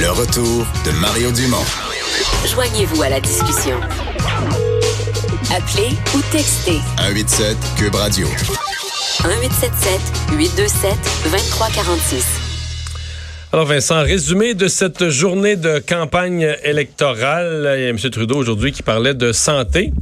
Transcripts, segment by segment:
Le retour de Mario Dumont. Joignez-vous à la discussion. Appelez ou textez 187 Cube Radio. 1877 827 2346. Alors Vincent, résumé de cette journée de campagne électorale. Il y a M. Trudeau aujourd'hui qui parlait de santé.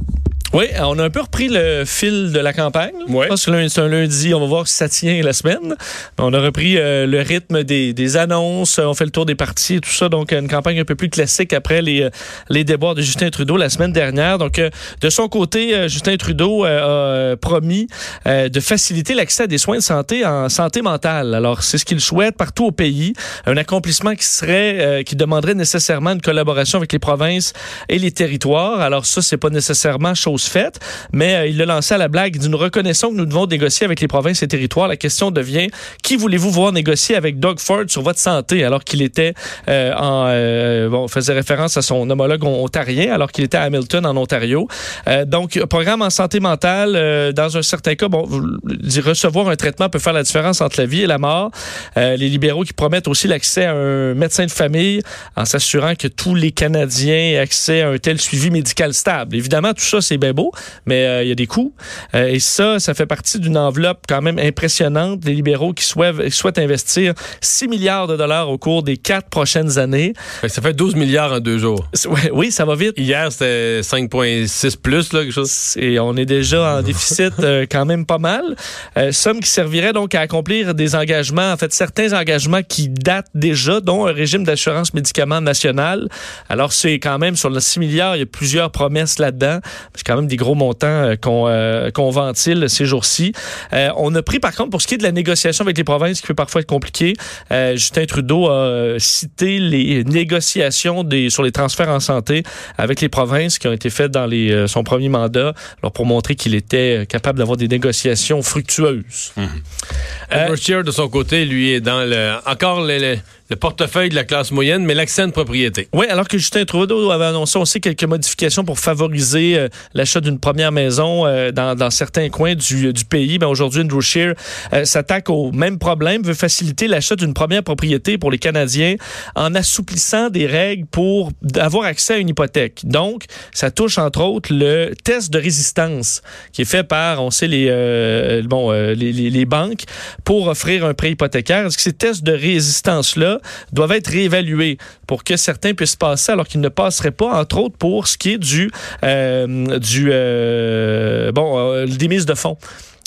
Oui, on a un peu repris le fil de la campagne. Ouais. Parce que c'est un lundi, on va voir si ça tient la semaine. On a repris euh, le rythme des, des, annonces, on fait le tour des partis et tout ça. Donc, une campagne un peu plus classique après les, euh, les déboires de Justin Trudeau la semaine dernière. Donc, euh, de son côté, Justin Trudeau a promis de faciliter l'accès à des soins de santé en santé mentale. Alors, c'est ce qu'il souhaite partout au pays. Un accomplissement qui serait, qui demanderait nécessairement une collaboration avec les provinces et les territoires. Alors, ça, c'est pas nécessairement chose faite, mais euh, il l'a lancé à la blague d'une reconnaissance que nous devons négocier avec les provinces et territoires. La question devient qui voulez-vous voir négocier avec Doug Ford sur votre santé alors qu'il était euh, en euh, bon faisait référence à son homologue ontarien alors qu'il était à Hamilton en Ontario. donc programme en santé mentale dans un certain cas bon recevoir un traitement peut faire la différence entre la vie et la mort. les libéraux qui promettent aussi l'accès à un médecin de famille en s'assurant que tous les Canadiens aient accès à un tel suivi médical stable. Évidemment tout ça c'est beau, mais euh, il y a des coûts. Euh, et ça, ça fait partie d'une enveloppe quand même impressionnante des libéraux qui souhaitent, souhaitent investir 6 milliards de dollars au cours des quatre prochaines années. Ça fait 12 milliards en deux jours. Oui, ça va vite. Hier, c'était 5,6 plus, là, quelque chose. Et on est déjà en déficit euh, quand même pas mal. somme qui servirait donc à accomplir des engagements, en fait, certains engagements qui datent déjà, dont un régime d'assurance médicaments national. Alors, c'est quand même sur le 6 milliards, il y a plusieurs promesses là-dedans. C'est quand même des gros montants euh, euh, qu'on ventile ces jours-ci. Euh, on a pris, par contre, pour ce qui est de la négociation avec les provinces, qui peut parfois être compliqué, Justin Trudeau a cité les négociations des, sur les transferts en santé avec les provinces qui ont été faites dans les, son premier mandat, alors pour montrer qu'il était capable d'avoir des négociations fructueuses. Mmh. de son côté, lui, est dans le encore les le portefeuille de la classe moyenne, mais l'accès à une propriété. Oui, alors que Justin Trudeau avait annoncé aussi quelques modifications pour favoriser euh, l'achat d'une première maison euh, dans, certains coins du, pays. Ben, Aujourd'hui, Andrew Scheer euh, s'attaque au même problème, veut faciliter l'achat d'une première propriété pour les Canadiens en assouplissant des règles pour avoir accès à une hypothèque. Donc, ça touche entre autres le test de résistance qui est fait par, on sait, les, bon, les, les banques pour offrir un prêt hypothécaire. Est-ce que ces tests de résistance-là doivent être réévalués pour que certains puissent passer alors qu'ils ne passeraient pas, entre autres pour ce qui est du, euh, du euh, bon, euh, des de fonds.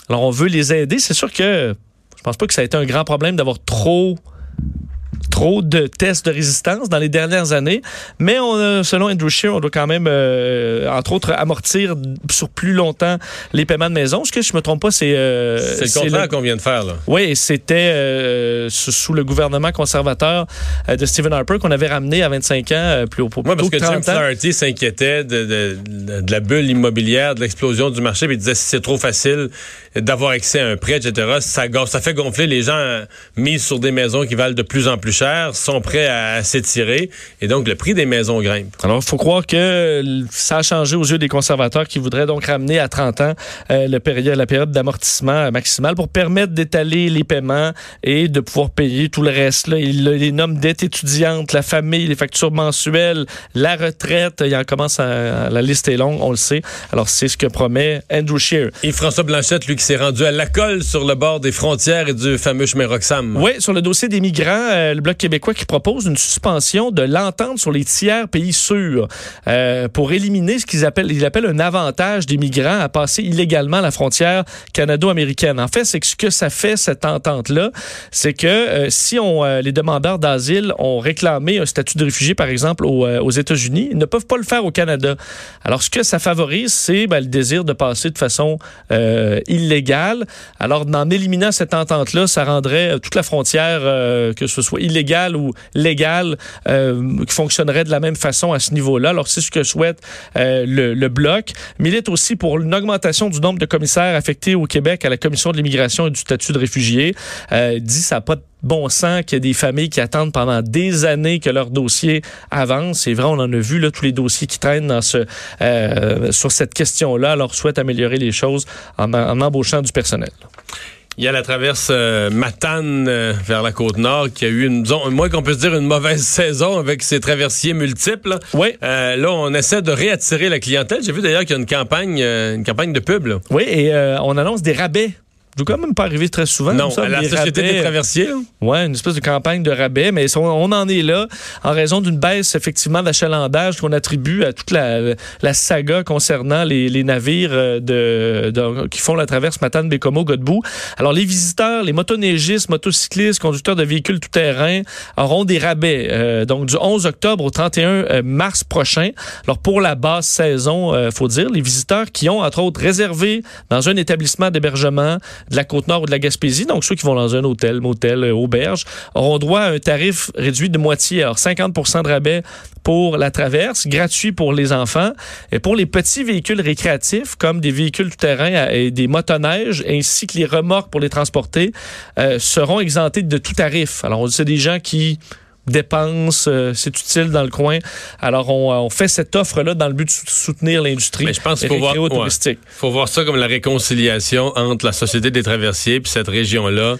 Alors, on veut les aider. C'est sûr que je pense pas que ça a été un grand problème d'avoir trop trop de tests de résistance dans les dernières années, mais on, selon Andrew Scheer, on doit quand même, euh, entre autres, amortir sur plus longtemps les paiements de maison. Ce que je me trompe pas, c'est... Euh, c'est le contraire qu'on vient de faire, là. Oui, c'était euh, sous le gouvernement conservateur de Stephen Harper qu'on avait ramené à 25 ans plus haut. Oui, parce que Jim Flaherty s'inquiétait de, de, de, la bulle immobilière, de l'explosion du marché, puis il disait si c'est trop facile d'avoir accès à un prêt, etc., ça, ça fait gonfler les gens mis sur des maisons qui valent de plus en plus cher sont prêts à, s'étirer et donc le prix des maisons grimpe. Alors, il faut croire que ça a changé aux yeux des conservateurs qui voudraient donc ramener à 30 ans euh, le période, la période d'amortissement maximale pour permettre d'étaler les paiements et de pouvoir payer tout le reste. Là. Il les nomme dette étudiante, la famille, les factures mensuelles, la retraite. Il en commence à, la liste est longue, on le sait. Alors, c'est ce que promet Andrew Scheer. Et François Blanchette, lui, qui s'est rendu à la colle sur le bord des frontières et du fameux chemin Roxham. Oui, sur le dossier des migrants, euh, le Bloc québécois qui propose une suspension de l'entente sur les tiers pays sûrs euh, pour éliminer ce qu'ils appellent, ils appellent un avantage des migrants à passer illégalement la frontière canado-américaine. En fait, c'est que ce que ça fait, cette entente-là, c'est que euh, si on, euh, les demandeurs d'asile ont réclamé un statut de réfugié, par exemple, aux, États-Unis, ils ne peuvent pas le faire au Canada. Alors, ce que ça favorise, c'est ben, le désir de passer de façon illégale. Alors, en éliminant cette entente-là, ça rendrait toute la frontière, que ce soit illégale illégal ou légal euh, qui fonctionnerait de la même façon à ce niveau-là. Alors, c'est ce que souhaite euh, le, Bloc. Milite aussi pour une augmentation du nombre de commissaires affectés au Québec à la Commission de l'immigration et du statut de réfugié. Euh, dit ça n'a pas de bon sens qu'il y a des familles qui attendent pendant des années que leur dossier avance. C'est vrai, on en a vu là, tous les dossiers qui traînent euh, sur cette question-là. Alors, souhaite améliorer les choses en, en embauchant du personnel. Il y a la traverse euh, Matane euh, vers la côte nord qui a eu une, disons, moins qu'on peut se dire une mauvaise saison avec ses traversiers multiples. Oui. Euh, là, on essaie de réattirer la clientèle. J'ai vu d'ailleurs qu'il y a une campagne, euh, une campagne de pub. Là. Oui, et euh, on annonce des rabais. Je quand même pas arriver très souvent. Non, ça, à la Société rabais. des traversiers. Ouais, une espèce de campagne de rabais, mais on, on en est là en raison d'une baisse effectivement d'achalandage qu'on attribue à toute la, la saga concernant les, les navires euh, de, de- qui font la traverse Matane, Bécomo, Godbout. Alors les visiteurs, les motoneigistes, motocyclistes, conducteurs de véhicules tout-terrain auront des rabais euh, donc du 11 octobre au 31 euh, mars prochain. Alors pour la basse saison, euh, faut dire, les visiteurs qui ont entre autres réservé dans un établissement d'hébergement de la Côte-Nord ou de la Gaspésie, donc ceux qui vont dans un hôtel, motel, euh, auberge, auront droit à un tarif réduit de moitié. Alors 50% de rabais pour la traverse, gratuit pour les enfants. Et pour les petits véhicules récréatifs, comme des véhicules tout-terrain et des motoneiges, ainsi que les remorques pour les transporter, euh, seront exemptés de tout tarif. Alors, c'est des gens qui dépensent, euh, c'est utile dans le coin. Alors, on, on fait cette offre-là dans le but de sou- soutenir l'industrie Mais je pense qu'il faut faut voir ça comme la réconciliation entre la Société des traversiers et cette région-là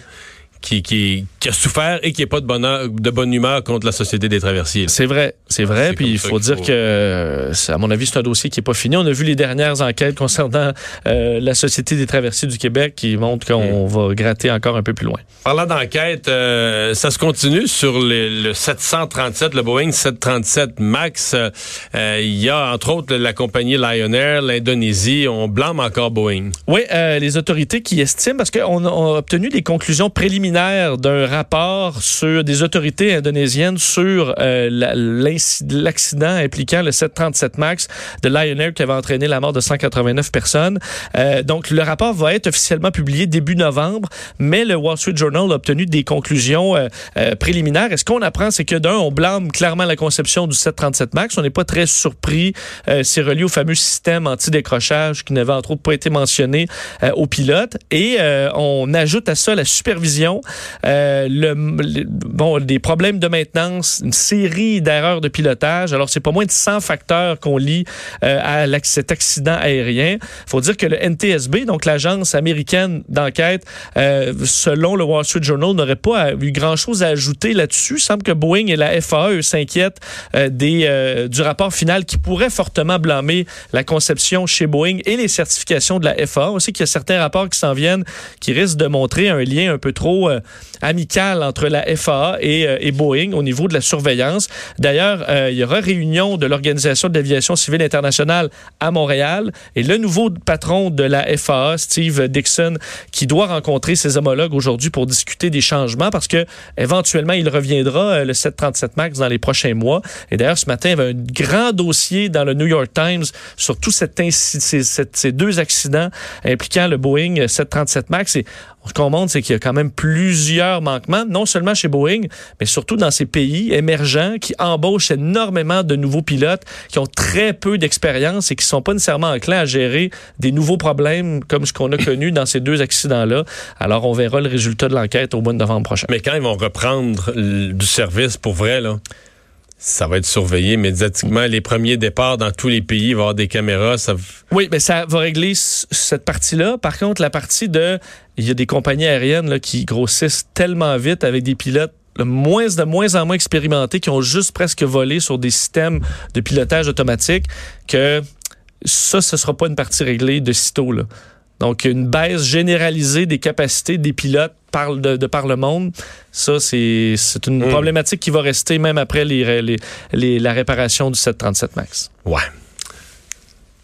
qui, qui, qui a souffert et qui n'est pas de, bonheur, de bonne humeur contre la Société des traversiers. C'est vrai, c'est vrai. Puis il faut dire faut- que, à mon avis, c'est un dossier qui est pas fini. On a vu les dernières enquêtes concernant euh, la Société des traversiers du Québec qui montrent qu'on Mm. va gratter encore un peu plus loin. Parlant d'enquête, euh, ça se continue sur les- le 737, le Boeing 737 MAX. Euh, Il y a entre autres la compagnie Lion Air, l'Indonésie. On blâme encore Boeing. Oui, les autorités qui estiment, parce qu'on a, on a obtenu des conclusions préliminaires d'un rapport sur des autorités indonésiennes sur euh, l'accident impliquant le 737 MAX de Lion Air qui avait entraîné la mort de 189 personnes. Euh, donc, le rapport va être officiellement publié début novembre, mais le Wall Street Journal a obtenu des conclusions euh, préliminaires. Et ce qu'on apprend, c'est que d'un, on blâme clairement la conception du 737 MAX. On n'est pas très surpris. C'est relié au fameux système anti-décrochage qui n'avait entre autres pas été mentionné aux pilotes. Et on ajoute à ça la supervision, euh, bon, des problèmes de maintenance, une série d'erreurs de pilotage. Alors, c'est pas moins de 100 facteurs qu'on lit euh, à cet accident aérien. faut dire que le NTSB, donc l'agence américaine d'enquête, euh, selon le Wall Street Journal, n'aurait pas eu grand-chose à ajouter là-dessus. Il semble que Boeing et la FAA, eux, s'inquiètent des, du rapport final qui pourrait fortement blâmer la conception chez Boeing et les certifications de la FAA. On sait qu'il y a certains rapports qui s'en viennent qui risquent de montrer un lien un peu trop euh, amical entre la FAA et, euh, et Boeing au niveau de la surveillance. D'ailleurs, euh, il y aura réunion de l'Organisation de l'aviation civile internationale à Montréal et le nouveau patron de la FAA, Steve Dixon, qui doit rencontrer ses homologues aujourd'hui pour discuter des changements parce que éventuellement il reviendra le 737 Max dans les prochains mois. Et d'ailleurs, ce matin, il y avait un grand dossier dans le New York Times sur tous ces, ces deux accidents impliquant le Boeing 737 Max. Ce qu'on montre, c'est qu'il y a quand même plusieurs manquements, non seulement chez Boeing, mais surtout dans ces pays émergents qui embauchent énormément de nouveaux pilotes qui ont très peu d'expérience et qui sont pas nécessairement enclins à gérer des nouveaux problèmes comme ce qu'on a connu dans ces deux accidents-là. Alors, on verra le résultat de l'enquête au mois de novembre prochain. Mais quand ils vont reprendre du service pour vrai, là, ça va être surveillé médiatiquement. Les premiers départs dans tous les pays, avoir des caméras. Oui, mais ça va régler cette partie-là. Par contre, la partie de... Il y a des compagnies aériennes qui grossissent tellement vite avec des pilotes de moins en moins expérimentés qui ont juste presque volé sur des systèmes de pilotage automatique que ça, ce sera pas une partie réglée de sitôt. Là. Donc, une baisse généralisée des capacités des pilotes par, de, de par le monde, ça, c'est c'est une Mm. problématique qui va rester même après les, les- les- la réparation du 737 MAX. Ouais.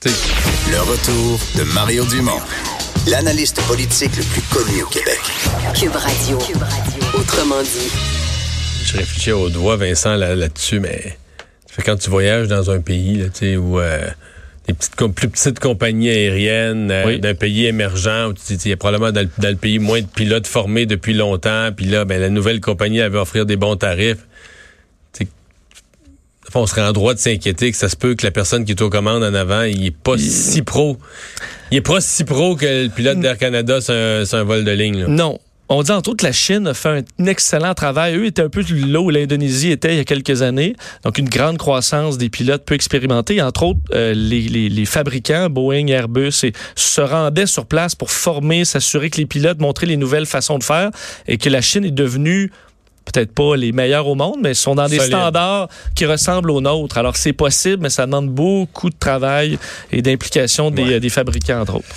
Le retour de Mario Dumont, l'analyste politique le plus connu au Québec. Cube Radio. Autrement dit. Je réfléchis au doigt, Vincent, là- là-dessus, mais quand tu voyages dans un pays là, où euh, des petites, plus petites compagnies aériennes euh, d'un pays émergent. Il y a probablement dans le, pays moins de pilotes formés depuis longtemps. Puis là, ben, la nouvelle compagnie avait offrir des bons tarifs. on serait en droit de s'inquiéter que ça se peut que la personne qui est aux commandes en avant, il est pas si pro. Il est pas si pro que le pilote d'Air Canada, c'est un, vol de ligne. Non. On dit entre autres que la Chine a fait un excellent travail. Eux étaient un peu là où l'Indonésie était il y a quelques années. Donc, une grande croissance des pilotes peu expérimentés. Entre autres, euh, les, fabricants, Boeing, Airbus, et, se rendaient sur place pour former, s'assurer que les pilotes montraient les nouvelles façons de faire et que la Chine est devenue peut-être pas les meilleurs au monde, mais sont dans des standards qui ressemblent aux nôtres. Alors, c'est possible, mais ça demande beaucoup de travail et d'implication des, des fabricants, entre autres.